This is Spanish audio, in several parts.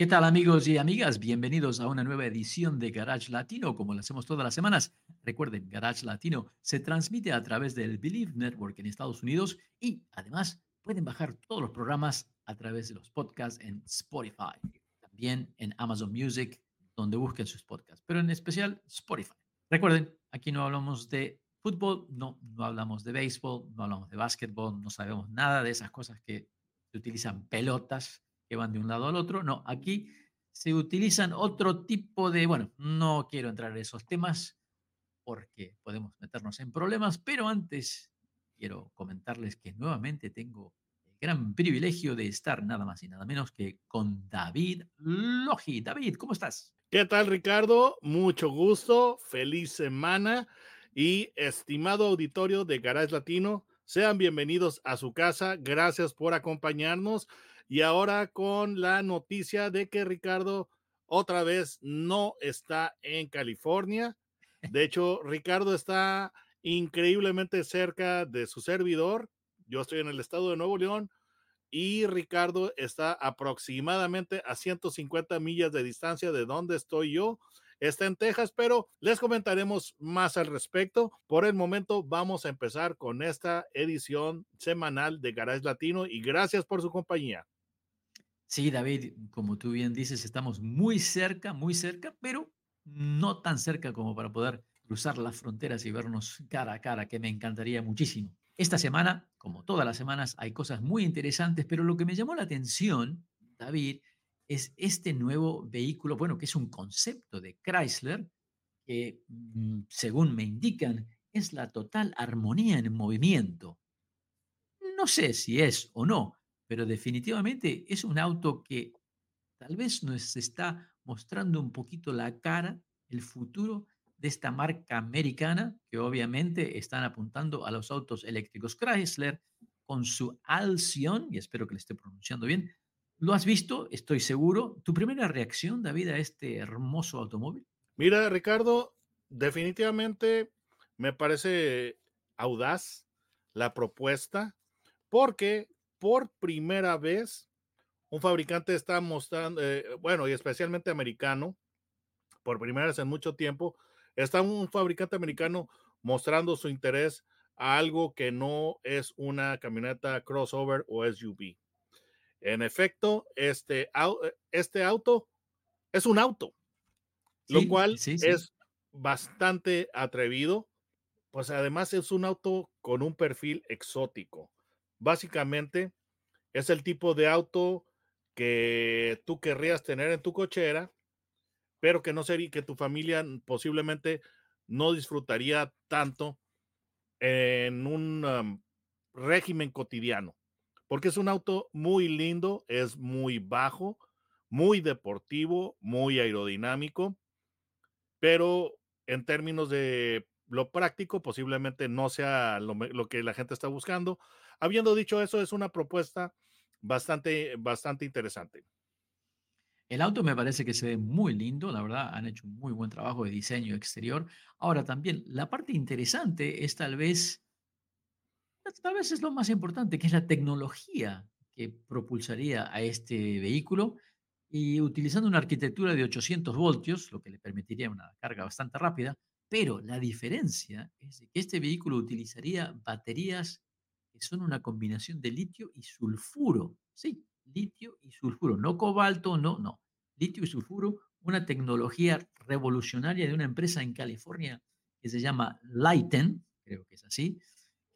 ¿Qué tal amigos y amigas? Bienvenidos a una nueva edición de Garage Latino, como lo hacemos todas las semanas. Recuerden, Garage Latino se transmite a través del Believe Network en Estados Unidos y además pueden bajar todos los programas a través de los podcasts en Spotify, también en Amazon Music, donde busquen sus podcasts, pero en especial Spotify. Recuerden, aquí no hablamos de fútbol, no, hablamos de béisbol, no hablamos de básquetbol, no sabemos nada de esas cosas que utilizan pelotas que van de un lado al otro. No, aquí se utilizan otro tipo de, bueno, no quiero entrar en esos temas porque podemos meternos en problemas, pero antes quiero comentarles que nuevamente tengo el gran privilegio de estar nada más y nada menos que con David Logi. David, ¿cómo estás? ¿Qué tal, Ricardo? Mucho gusto, feliz semana y estimado auditorio de Garage Latino, sean bienvenidos a su casa. Gracias por acompañarnos. Y ahora con la noticia de que Ricardo otra vez no está en California. De hecho, Ricardo está increíblemente cerca de su servidor. Yo estoy en el estado de Nuevo León y Ricardo está aproximadamente a 150 millas de distancia de donde estoy yo. Está en Texas, pero les comentaremos más al respecto. Por el momento vamos a empezar con esta edición semanal de Garage Latino y gracias por su compañía. Sí, David, como tú bien dices, estamos muy cerca, muy cerca, pero no tan cerca como para poder cruzar las fronteras y vernos cara a cara, que me encantaría muchísimo. Esta semana, como todas las semanas, hay cosas muy interesantes, pero lo que me llamó la atención, David, es este nuevo vehículo, bueno, que es un concepto de Chrysler, que mm, según me indican, es la total armonía en movimiento. No sé si es o no, pero definitivamente es un auto que tal vez nos está mostrando un poquito la cara, el futuro de esta marca americana, que obviamente están apuntando a los autos eléctricos. Chrysler, con su Alcyon, y espero que le esté pronunciando bien, ¿lo has visto? Estoy seguro. ¿Tu primera reacción, David, a este hermoso automóvil? Mira, Ricardo, definitivamente me parece audaz la propuesta, porque por primera vez un fabricante está mostrando, eh, bueno, y especialmente americano, por primera vez en mucho tiempo, está un fabricante americano mostrando su interés a algo que no es una camioneta crossover o SUV. En efecto, este, este auto es un auto, lo cual es bastante atrevido, pues además es un auto con un perfil exótico básicamente es el tipo de auto que tú querrías tener en tu cochera, pero que no sería que tu familia posiblemente no disfrutaría tanto en un régimen cotidiano, porque es un auto muy lindo, es muy bajo, muy deportivo, muy aerodinámico, pero en términos de lo práctico posiblemente no sea lo, lo que la gente está buscando, Habiendo dicho eso, es una propuesta bastante, bastante interesante. El auto me parece que se ve muy lindo, la verdad, han hecho un muy buen trabajo de diseño exterior. Ahora también, la parte interesante es tal vez, tal vez es lo más importante, que es la tecnología que propulsaría a este vehículo y utilizando una arquitectura de 800 voltios, lo que le permitiría una carga bastante rápida, pero la diferencia es que este vehículo utilizaría baterías son una combinación de litio y sulfuro. Sí, litio y sulfuro, no cobalto, no, no. Litio y sulfuro, una tecnología revolucionaria de una empresa en California que se llama Lighten, creo que es así,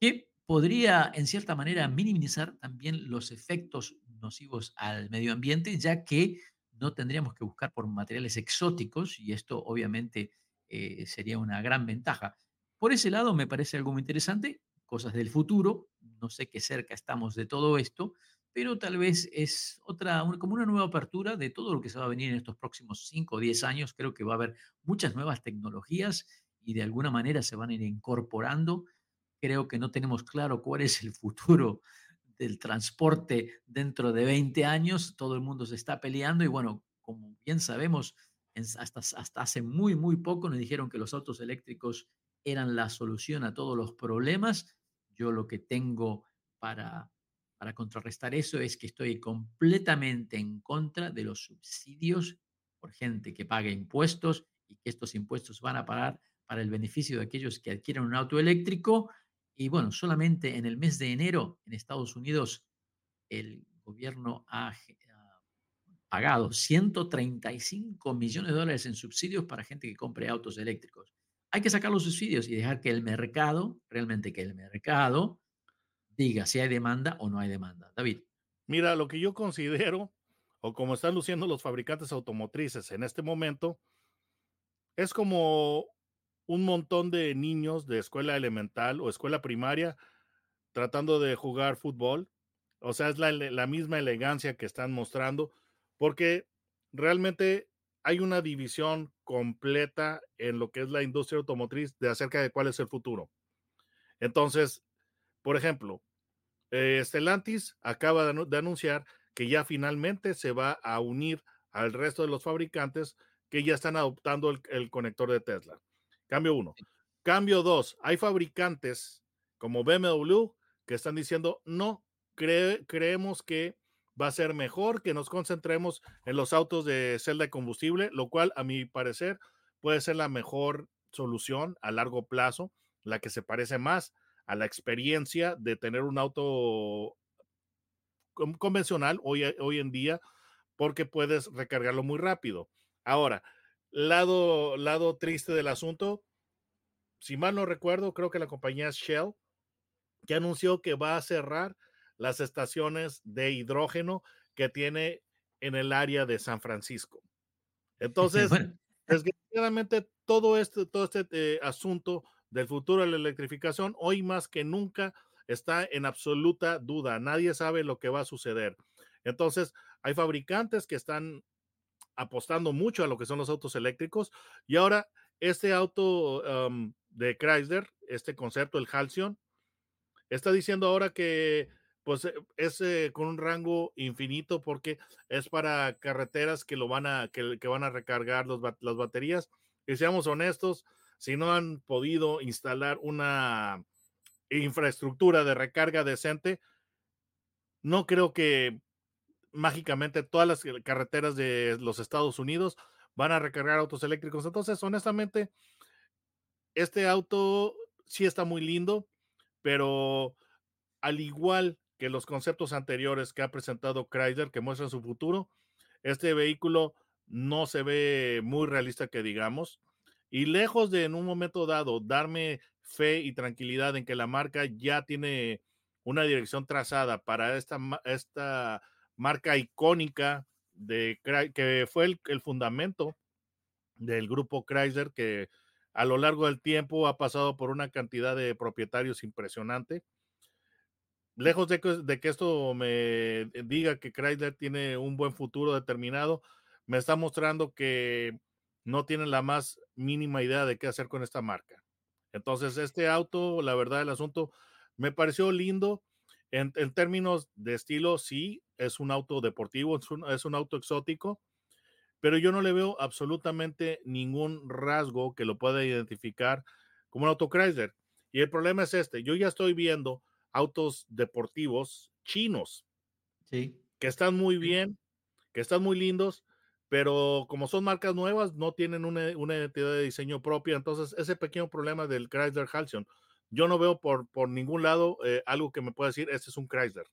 que podría en cierta manera minimizar también los efectos nocivos al medio ambiente, ya que no tendríamos que buscar por materiales exóticos y esto obviamente eh, sería una gran ventaja. Por ese lado me parece algo muy interesante cosas del futuro. No sé qué cerca estamos de todo esto, pero tal vez es otra, como una nueva apertura de todo lo que se va a venir en estos próximos 5 o 10 años. Creo que va a haber muchas nuevas tecnologías y de alguna manera se van a ir incorporando. Creo que no tenemos claro cuál es el futuro del transporte dentro de 20 años. Todo el mundo se está peleando y bueno, como bien sabemos, hasta, hasta hace muy, muy poco nos dijeron que los autos eléctricos eran la solución a todos los problemas. Yo lo que tengo para, para contrarrestar eso es que estoy completamente en contra de los subsidios por gente que paga impuestos y que estos impuestos van a pagar para el beneficio de aquellos que adquieren un auto eléctrico. Y bueno, solamente en el mes de enero en Estados Unidos el gobierno ha, pagado 135 millones de dólares en subsidios para gente que compre autos eléctricos. Hay que sacar los subsidios y dejar que el mercado, realmente que el mercado, diga si hay demanda o no hay demanda. David. Mira, lo que yo considero, o como están luciendo los fabricantes automotrices en este momento, es como un montón de niños de escuela elemental o escuela primaria tratando de jugar fútbol. O sea, es la, la misma elegancia que están mostrando porque realmente hay una división completa en lo que es la industria automotriz de acerca de cuál es el futuro. Entonces, por ejemplo, eh, Stellantis acaba de, anunciar que ya finalmente se va a unir al resto de los fabricantes que ya están adoptando el, conector de Tesla. Cambio uno. Cambio dos, hay fabricantes como BMW que están diciendo, no, creemos que va a ser mejor que nos concentremos en los autos de celda de combustible, lo cual a mi parecer puede ser la mejor solución a largo plazo, la que se parece más a la experiencia de tener un auto convencional hoy, hoy en día, porque puedes recargarlo muy rápido. Ahora, lado, lado triste del asunto, si mal no recuerdo, creo que la compañía Shell, que anunció que va a cerrar las estaciones de hidrógeno que tiene en el área de San Francisco. Entonces, desgraciadamente, todo este, todo este eh, asunto del futuro de la electrificación, hoy más que nunca está en absoluta duda. Nadie sabe lo que va a suceder. Entonces, hay fabricantes que están apostando mucho a lo que son los autos eléctricos y ahora este auto de Chrysler, este concepto, el Halcyon, está diciendo ahora que pues eh, es eh, con un rango infinito porque es para carreteras que lo van a, que, van a recargar los, las baterías. Y seamos honestos, si no han podido instalar una infraestructura de recarga decente, no creo que mágicamente todas las carreteras de los Estados Unidos van a recargar autos eléctricos. Entonces, honestamente, este auto sí está muy lindo, pero al igual que los conceptos anteriores que ha presentado Chrysler que muestran su futuro, este vehículo no se ve muy realista que digamos. Y lejos de en un momento dado darme fe y tranquilidad en que la marca ya tiene una dirección trazada para esta, esta marca icónica de que fue el, el fundamento del grupo Chrysler que a lo largo del tiempo ha pasado por una cantidad de propietarios impresionante lejos de que, esto me diga que Chrysler tiene un buen futuro determinado, me está mostrando que no tienen la más mínima idea de qué hacer con esta marca. Entonces, este auto, la verdad del asunto, me pareció lindo. En, términos de estilo, sí, es un auto deportivo, es un, es un auto exótico, pero yo no le veo absolutamente ningún rasgo que lo pueda identificar como un auto Chrysler. Y el problema es este, yo ya estoy viendo autos deportivos chinos. Sí. Que están muy bien, que están muy lindos, pero como son marcas nuevas, no tienen una, identidad de diseño propia. Entonces, ese pequeño problema del Chrysler Halcyon, yo no veo por, por ningún lado eh, algo que me pueda decir, este es un Chrysler.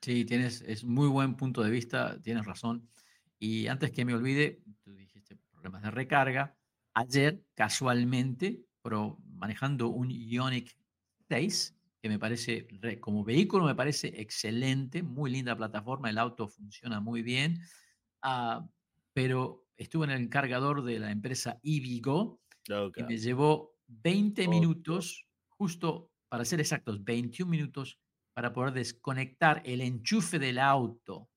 Sí, tienes, es muy buen punto de vista, tienes razón. Y antes que me olvide, tú dijiste problemas de recarga. Ayer, casualmente, pero manejando un Ionic 6, que me parece, como vehículo me parece excelente, muy linda plataforma, el auto funciona muy bien, ah, pero estuve en el cargador de la empresa EVgo y me llevó 20 minutos, justo para ser exactos, 21 minutos para poder desconectar el enchufe del auto.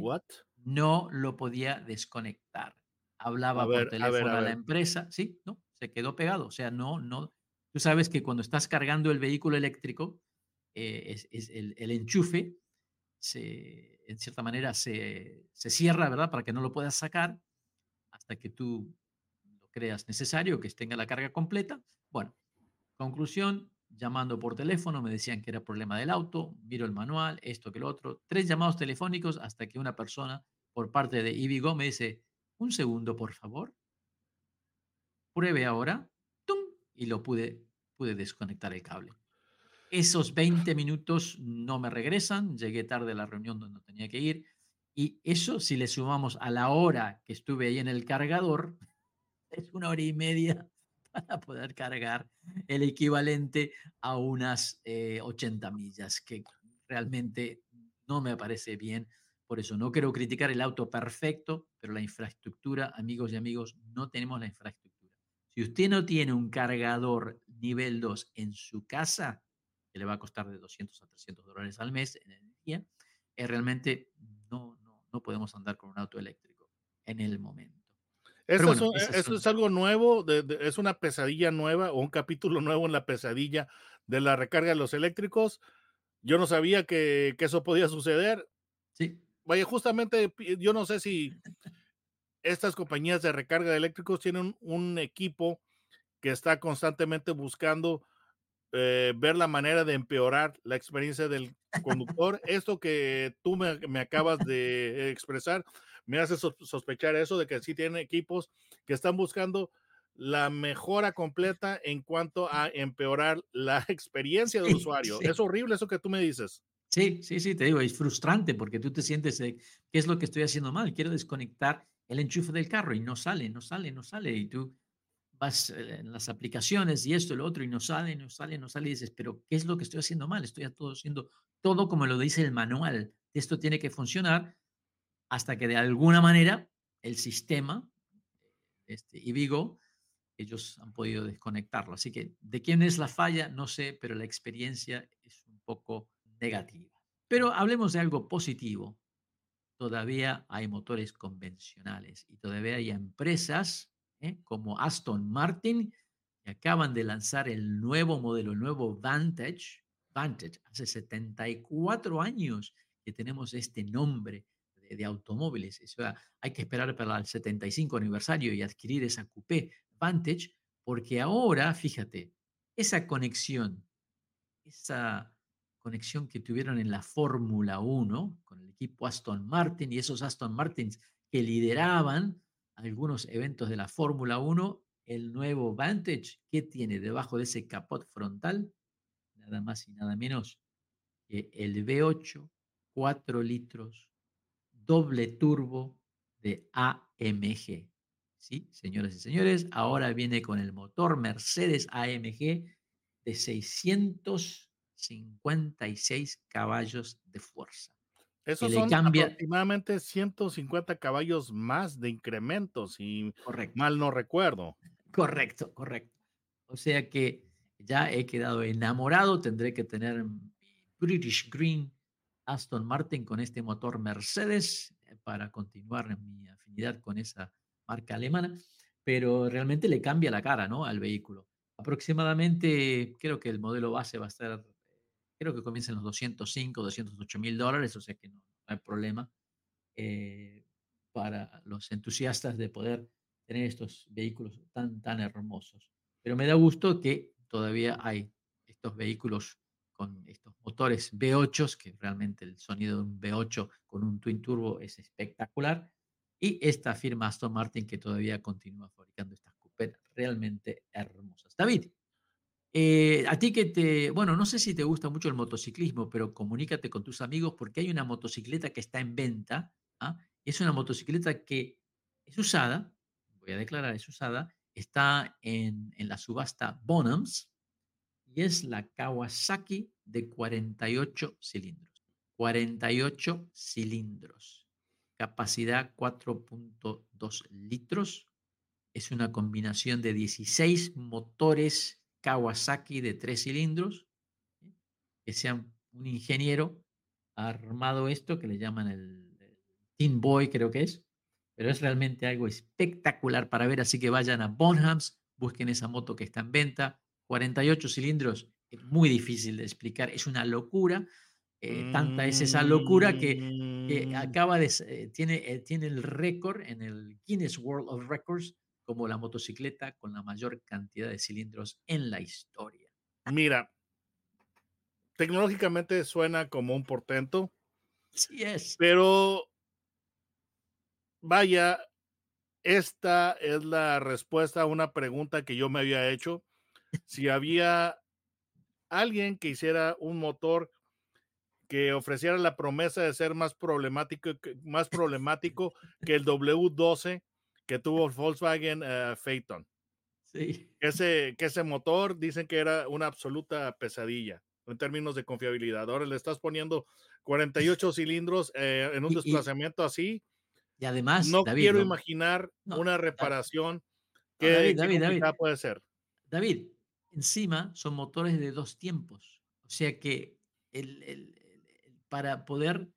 What? No lo podía desconectar. Hablaba por teléfono a, la empresa, sí, no, se quedó pegado. O sea, no, no. Tú sabes que cuando estás cargando el vehículo eléctrico, eh, el, enchufe se, en cierta manera se, cierra, ¿verdad? Para que no lo puedas sacar hasta que tú lo creas necesario, que tenga la carga completa. Bueno, conclusión, llamando por teléfono, me decían que era problema del auto, miro el manual, esto que lo otro, tres llamados telefónicos hasta que una persona por parte de Ibigo me dice, un segundo, por favor, pruebe ahora, y lo pude, pude desconectar el cable. Esos 20 minutos no me regresan, llegué tarde a la reunión donde tenía que ir, y eso si le sumamos a la hora que estuve ahí en el cargador, es una hora y media para poder cargar el equivalente a unas 80 eh, millas, que realmente no me parece bien. Por eso no quiero criticar el auto perfecto, pero la infraestructura, amigos y amigos, no tenemos la infraestructura. Si usted no tiene un cargador nivel 2 en su casa, que le va a costar de 200 a 300 dólares al mes en energía, eh, realmente no, no, no podemos andar con un auto eléctrico en el momento. Eso, es, algo nuevo, es una pesadilla nueva o un capítulo nuevo en la pesadilla de la recarga de los eléctricos. Yo no sabía que, eso podía suceder. Sí. Vaya, justamente yo no sé si estas compañías de recarga de eléctricos tienen un, equipo que está constantemente buscando eh, ver la manera de empeorar la experiencia del conductor. Esto que tú me, me acabas de expresar me hace sospechar eso de que sí tienen equipos que están buscando la mejora completa en cuanto a empeorar la experiencia del usuario. Es horrible eso que tú me dices. Sí, sí, sí, te digo, es frustrante porque tú te sientes, ¿qué es lo que estoy haciendo mal? Quiero desconectar el enchufe del carro y no sale, no sale, no sale. Y tú eh, en las aplicaciones y esto y lo otro y no sale, no sale, no sale y dices, pero ¿qué es lo que estoy haciendo mal? Estoy haciendo todo como lo dice el manual. Esto tiene que funcionar hasta que de alguna manera el sistema, este, y Vigo, ellos han podido desconectarlo. Así que de quién es la falla, no sé, pero la experiencia es un poco negativa. Pero hablemos de algo positivo. Todavía hay motores convencionales y todavía hay empresas ¿eh? como Aston Martin que acaban de lanzar el nuevo modelo, el nuevo Vantage. Vantage, hace 74 años que tenemos este nombre de, automóviles. O sea, hay que esperar para el 75 aniversario y adquirir esa coupé Vantage, porque ahora, fíjate, esa conexión, esa conexión que tuvieron en la Fórmula 1 con el equipo Aston Martin y esos Aston Martins que lideraban algunos eventos de la Fórmula 1, el nuevo Vantage, ¿qué tiene debajo de ese capot frontal? Nada más y nada menos que el V8, 4 litros, doble turbo de AMG. Sí, señoras y señores, ahora viene con el motor Mercedes AMG de 656 caballos de fuerza. Eso son aproximadamente 150 caballos más de incremento, si mal no recuerdo. Correcto, correcto. O sea que ya he quedado enamorado, tendré que tener British Green Aston Martin con este motor Mercedes eh, para continuar mi afinidad con esa marca alemana, pero realmente le cambia la cara ¿no? al vehículo. Aproximadamente, creo que el modelo base va a estar, creo que comienza en los 205, 208 mil dólares, o sea que no, hay problema eh, para los entusiastas de poder tener estos vehículos tan, tan hermosos. Pero me da gusto que todavía hay estos vehículos con estos motores V8, que realmente el sonido de un V8 con un twin turbo es espectacular, y esta firma Aston Martin que todavía continúa fabricando estas coupés realmente hermosas. David, eh, a ti que te, bueno, no sé si te gusta mucho el motociclismo, pero comunícate con tus amigos porque hay una motocicleta que está en venta. ¿ah? Es una motocicleta que es usada, voy a declarar, es usada, está en, en la subasta Bonhams, y es la Kawasaki de 48 cilindros. 48 cilindros. Capacidad 4.2 litros. Es una combinación de 16 motores Kawasaki de 3 cilindros que se han un ingeniero ha armado esto que le llaman el, Team Boy, creo que es, pero es realmente algo espectacular para ver, así que vayan a Bonhams, busquen esa moto que está en venta, 48 cilindros, es muy difícil de explicar, es una locura, eh, tanta es esa locura que, que mm. acaba de, eh, tiene, eh, tiene el récord en el Guinness World of Records como la motocicleta con la mayor cantidad de cilindros en la historia. Mira, tecnológicamente suena como un portento. Sí es. Pero vaya, esta es la respuesta a una pregunta que yo me había hecho. Si había alguien que hiciera un motor que ofreciera la promesa de ser más problemático, más problemático que el W12 que tuvo Volkswagen uh, Phaeton. Sí. Ese, que ese motor dicen que era una absoluta pesadilla en términos de confiabilidad. Ahora le estás poniendo 48 cilindros eh, en un desplazamiento así. Y además, no quiero imaginar una reparación que David, David, puede ser. David, encima son motores de dos tiempos. O sea que el, el, para poder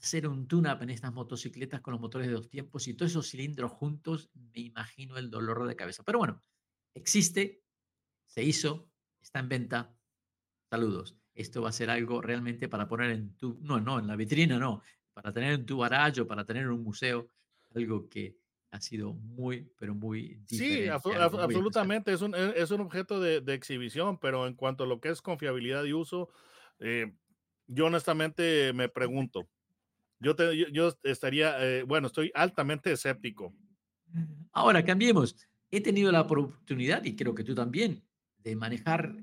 hacer un tune-up en estas motocicletas con los motores de dos tiempos y todos esos cilindros juntos, me imagino el dolor de cabeza. Pero bueno, existe, se hizo, está en venta. Saludos. Esto va a ser algo realmente para poner en tu, no, no, en la vitrina, no, para tener en tu barajo, para tener en un museo, algo que ha sido muy, pero muy Sí, absolutamente, es un, e, es un objeto de, de, exhibición, pero en cuanto a lo que es confiabilidad y uso, eh, yo honestamente me pregunto, yo, yo, estaría, eh, bueno, estoy altamente escéptico. Ahora, cambiemos. He tenido la oportunidad, y creo que tú también, de manejar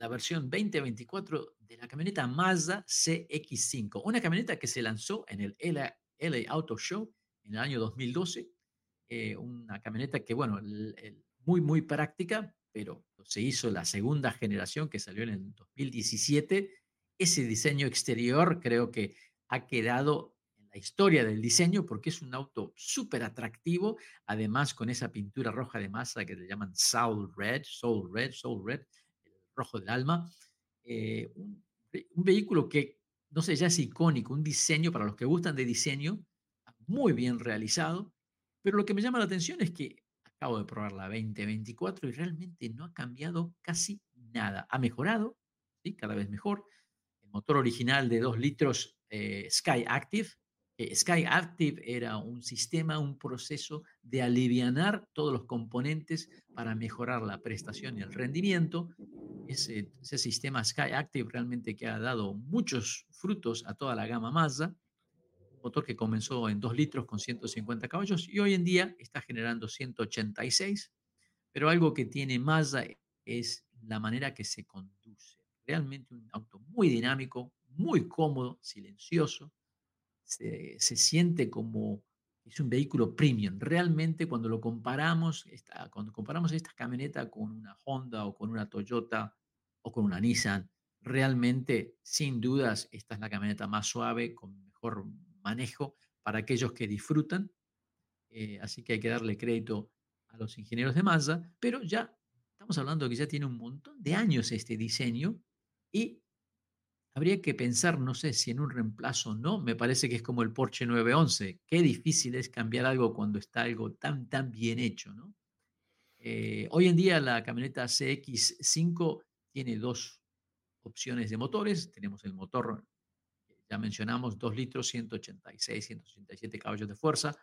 la versión 2024 de la camioneta Mazda CX5, una camioneta que se lanzó en el LA, Auto Show en el año 2012, eh, una camioneta que, bueno, muy, muy práctica, pero se hizo la segunda generación que salió en el 2017. Ese diseño exterior creo que ha quedado en la historia del diseño porque es un auto súper atractivo, además con esa pintura roja de masa que le llaman Soul Red, Soul Red, Soul Red, el rojo del alma. Eh, un, vehículo que, no sé, ya es icónico, un diseño para los que gustan de diseño, muy bien realizado, pero lo que me llama la atención es que acabo de probar la 2024 y realmente no ha cambiado casi nada. Ha mejorado, ¿sí? cada vez mejor. El motor original de 2 litros eh, Sky Active. Sky Active era un sistema, un proceso de alivianar todos los componentes para mejorar la prestación y el rendimiento. Ese, ese sistema Sky Active realmente que ha dado muchos frutos a toda la gama Mazda. Motor que comenzó en 2 litros con 150 caballos y hoy en día está generando 186. Pero algo que tiene Mazda es la manera que se conduce. Realmente un auto muy dinámico, muy cómodo, silencioso, se, siente como es un vehículo premium. Realmente cuando lo comparamos, cuando comparamos esta camioneta con una Honda o con una Toyota o con una Nissan, realmente, sin dudas, esta es la camioneta más suave, con mejor manejo para aquellos que disfrutan. Eh, así que hay que darle crédito a los ingenieros de Mazda, pero ya estamos hablando que ya tiene un montón de años este diseño y habría que pensar, no sé si en un reemplazo o no, me parece que es como el Porsche 911, qué difícil es cambiar algo cuando está algo tan, tan bien hecho, ¿no? Eh, hoy en día la camioneta CX5 tiene dos opciones de motores, tenemos el motor, ya mencionamos, 2 litros, 186, 187 caballos de fuerza,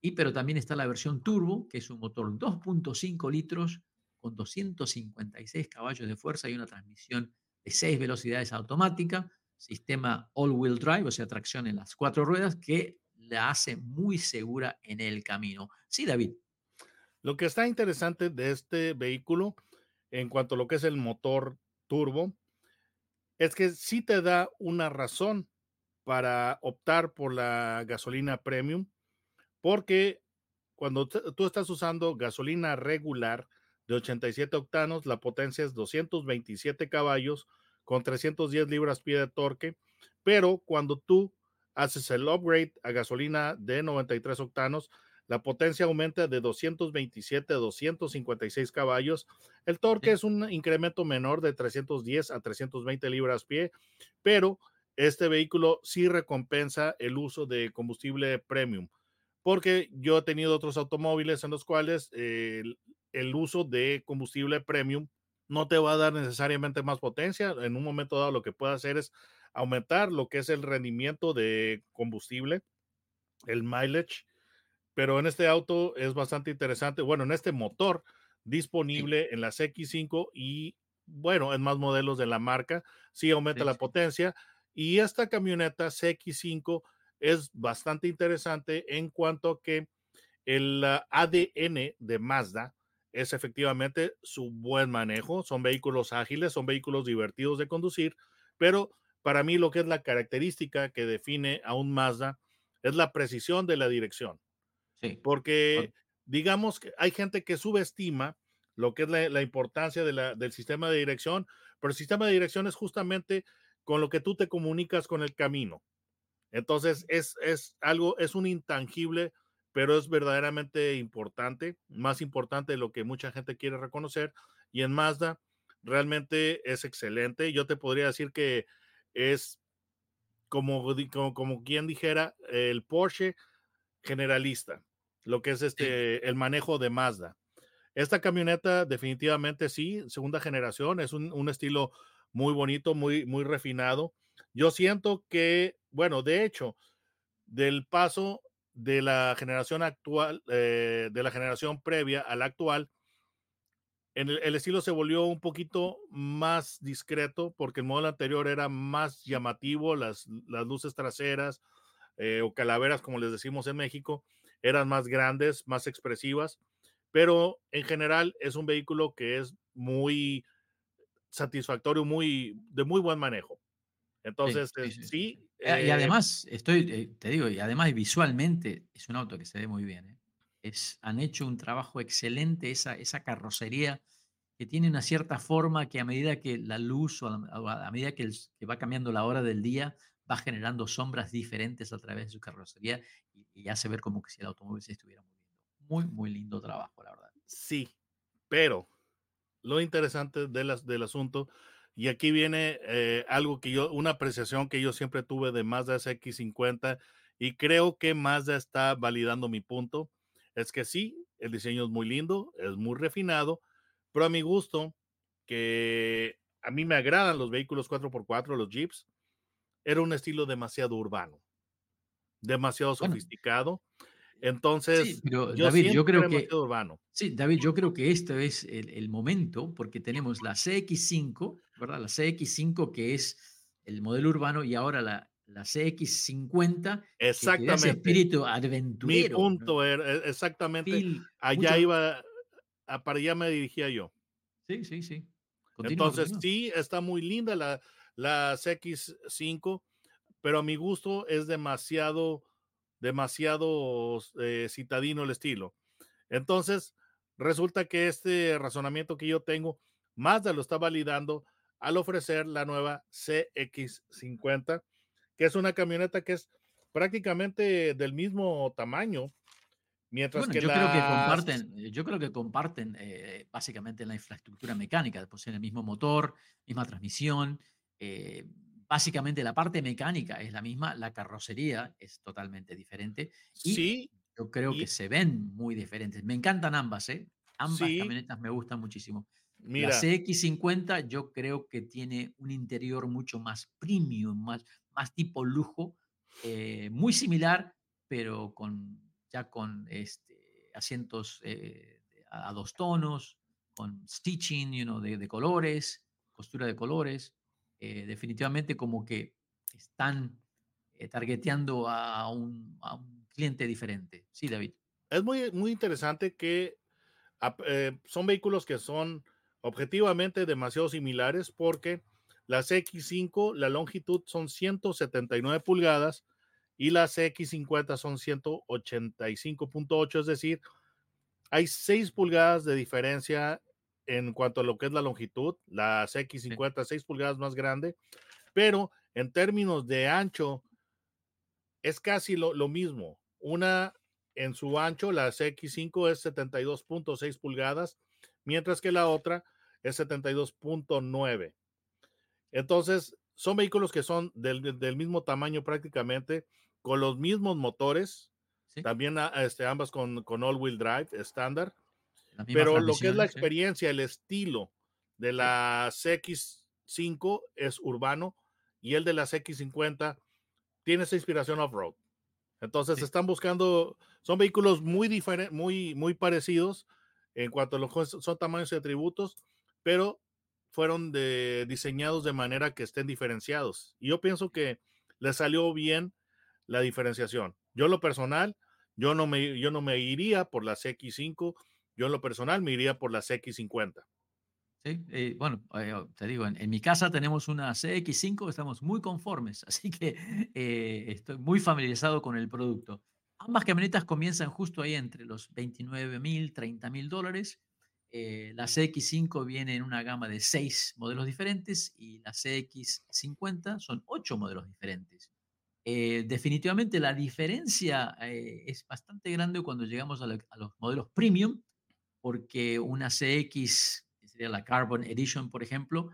y pero también está la versión turbo, que es un motor 2.5 litros con 256 caballos de fuerza y una transmisión de seis velocidades automática, sistema all-wheel drive, o sea, tracción en las cuatro ruedas, que la hace muy segura en el camino. Sí, David. Lo que está interesante de este vehículo, en cuanto a lo que es el motor turbo, es que sí te da una razón para optar por la gasolina premium, porque cuando tú estás usando gasolina regular, de 87 octanos, la potencia es 227 caballos con 310 libras-pie de torque, pero cuando tú haces el upgrade a gasolina de 93 octanos, La potencia aumenta de 227 a 256 caballos. El torque es un incremento menor de 310 a 320 libras pie, pero este vehículo sí recompensa el uso de combustible premium, porque yo he tenido otros automóviles en los cuales el, el uso de combustible premium no te va a dar necesariamente más potencia. En un momento dado lo que puede hacer es aumentar lo que es el rendimiento de combustible, el mileage, pero en este auto es bastante interesante. Bueno, en este motor disponible en las X5 y bueno, en más modelos de la marca, sí aumenta la potencia. Y esta camioneta CX5 es bastante interesante en cuanto a que el ADN de Mazda es efectivamente su buen manejo. Son vehículos ágiles, son vehículos divertidos de conducir, pero para mí lo que es la característica que define a un Mazda es la precisión de la dirección. Sí. Porque digamos que hay gente que subestima lo que es la, importancia del sistema de dirección, pero el sistema de dirección es justamente con lo que tú te comunicas con el camino. Entonces es, es algo, es un intangible pero es verdaderamente importante, más importante de lo que mucha gente quiere reconocer. Y en Mazda realmente es excelente. Yo te podría decir que es como, como, quien dijera el Porsche generalista, lo que es este, el manejo de Mazda. Esta camioneta definitivamente sí, segunda generación, es un, un estilo muy bonito, muy, muy refinado. Yo siento que, bueno, de hecho, del paso de la generación actual, eh, de la generación previa a la actual, en el, estilo se volvió un poquito más discreto porque el modelo anterior era más llamativo, las, las luces traseras eh, o calaveras, como les decimos en México, eran más grandes, más expresivas, pero en general es un vehículo que es muy satisfactorio, muy de muy buen manejo. Entonces, sí. Eh, y eh, además, estoy, eh, te digo, y además visualmente es un auto que se ve muy bien. Es, han hecho un trabajo excelente, esa, esa carrocería que tiene una cierta forma que a medida que la luz o a, medida que, va cambiando la hora del día, va generando sombras diferentes a través de su carrocería y, hace ver como que si el automóvil se estuviera moviendo. Muy, muy lindo trabajo, la verdad. Sí, pero lo interesante del asunto y aquí viene eh, algo que yo, una apreciación que yo siempre tuve de Mazda CX50 y creo que Mazda está validando mi punto. Es que sí, el diseño es muy lindo, es muy refinado, pero a mi gusto, que a mí me agradan los vehículos 4x4, los Jeeps, era un estilo demasiado urbano, demasiado sofisticado. Entonces, David, yo creo que Sí, David, yo creo que este es el, momento porque tenemos la CX5, ¿verdad? La CX5 que es el modelo urbano y ahora la, la CX50. Exactamente. espíritu aventurero. Mi punto era e, exactamente. allá iba, para allá me dirigía yo. Sí, sí, sí. Entonces, sí, está muy linda la, la CX5, pero a mi gusto es demasiado demasiado eh, citadino el estilo. Entonces, resulta que este razonamiento que yo tengo, Mazda lo está validando al ofrecer la nueva CX50, que es una camioneta que es prácticamente del mismo tamaño. Mientras que yo creo que comparten, yo creo que comparten eh, básicamente la infraestructura mecánica, poseen el mismo motor, misma transmisión, eh, básicamente la parte mecánica es la misma, la carrocería es totalmente diferente. Y sí. Yo creo que se ven muy diferentes. Me encantan ambas, ¿eh? Ambas camionetas me gustan muchísimo. Mira. La CX50 yo creo que tiene un interior mucho más premium, más, más tipo lujo, eh, muy similar, pero con, ya con este, asientos eh, a, dos tonos, con stitching you know, de, de colores, costura de colores. Eh, definitivamente como que están eh, targeteando a un, cliente diferente. Sí, David. Es muy, muy interesante que eh, son vehículos que son objetivamente demasiado similares porque las X5, la longitud son 179 pulgadas y las X50 son 185.8, es decir, hay 6 pulgadas de diferencia en cuanto a lo que es la longitud, la X50 6 pulgadas más grande, pero en términos de ancho es casi lo, mismo. Una en su ancho, la CX5 es 72.6 pulgadas, mientras que la otra es 72.9. Entonces, son vehículos que son del, del, mismo tamaño prácticamente, con los mismos motores, ¿Sí? también ah, este, ambas con, con all-wheel drive estándar, pero lo que es la experiencia, el estilo de la CX5 es urbano y el de la CX50 tiene esa inspiración off-road. Entonces sí. están buscando, son vehículos muy diferentes, muy, muy parecidos en cuanto a los son tamaños y atributos, pero fueron de, diseñados de manera que estén diferenciados. Y yo pienso que le salió bien la diferenciación. Yo lo personal, yo no me, yo no me iría por la CX5, yo en lo personal me iría por la CX50. Sí, eh, bueno, eh, te digo, en, mi casa tenemos una CX5, estamos muy conformes, así que eh, estoy muy familiarizado con el producto. Ambas camionetas comienzan justo ahí entre los 29 mil, 30 mil dólares. La CX5 viene en una gama de seis modelos diferentes y la CX50 son ocho modelos diferentes. Definitivamente la diferencia es bastante grande cuando llegamos a, a, los modelos premium, porque una CX, que sería la Carbon Edition, por ejemplo,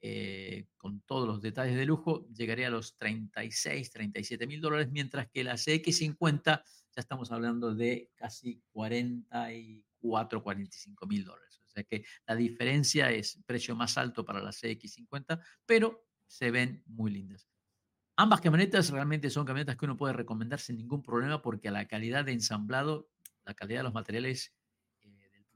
eh, con todos los detalles de lujo, llegaría a los 36, 37 mil dólares, mientras que la CX50 ya estamos hablando de casi 44, 45 mil dólares. O sea que la diferencia es precio más alto para la CX50, pero se ven muy lindas. Ambas camionetas realmente son camionetas que uno puede recomendar sin ningún problema porque la calidad de ensamblado, la calidad de los materiales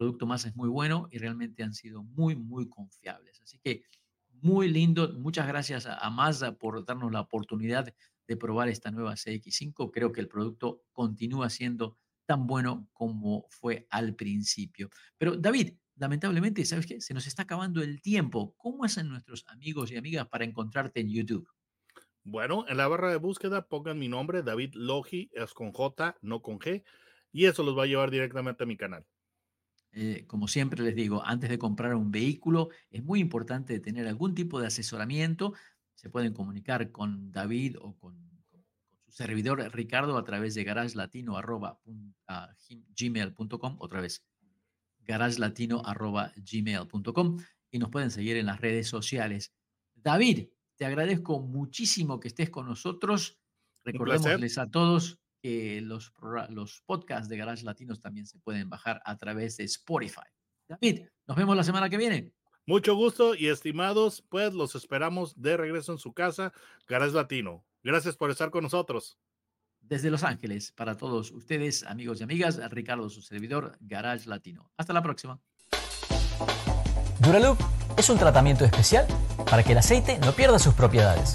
producto más es muy bueno y realmente han sido muy, muy confiables. Así que muy lindo. Muchas gracias a, a Mazda por darnos la oportunidad de probar esta nueva CX5. Creo que el producto continúa siendo tan bueno como fue al principio. Pero David, lamentablemente, ¿sabes qué? Se nos está acabando el tiempo. ¿Cómo hacen nuestros amigos y amigas para encontrarte en YouTube? Bueno, en la barra de búsqueda pongan mi nombre, David Logi, es con J, no con G, y eso los va a llevar directamente a mi canal. Eh, como siempre les digo, antes de comprar un vehículo es muy importante tener algún tipo de asesoramiento. Se pueden comunicar con David o con, con, con su servidor Ricardo a través de garagelatino.gmail.com, otra vez, garagelatino.gmail.com y nos pueden seguir en las redes sociales. David, te agradezco muchísimo que estés con nosotros. Recordémosles a todos que los, los podcasts de Garage Latinos también se pueden bajar a través de Spotify. David, nos vemos la semana que viene. Mucho gusto y estimados, pues los esperamos de regreso en su casa, Garage Latino. Gracias por estar con nosotros. Desde Los Ángeles, para todos ustedes, amigos y amigas, Ricardo, su servidor, Garage Latino. Hasta la próxima. Duraloop es un tratamiento especial para que el aceite no pierda sus propiedades.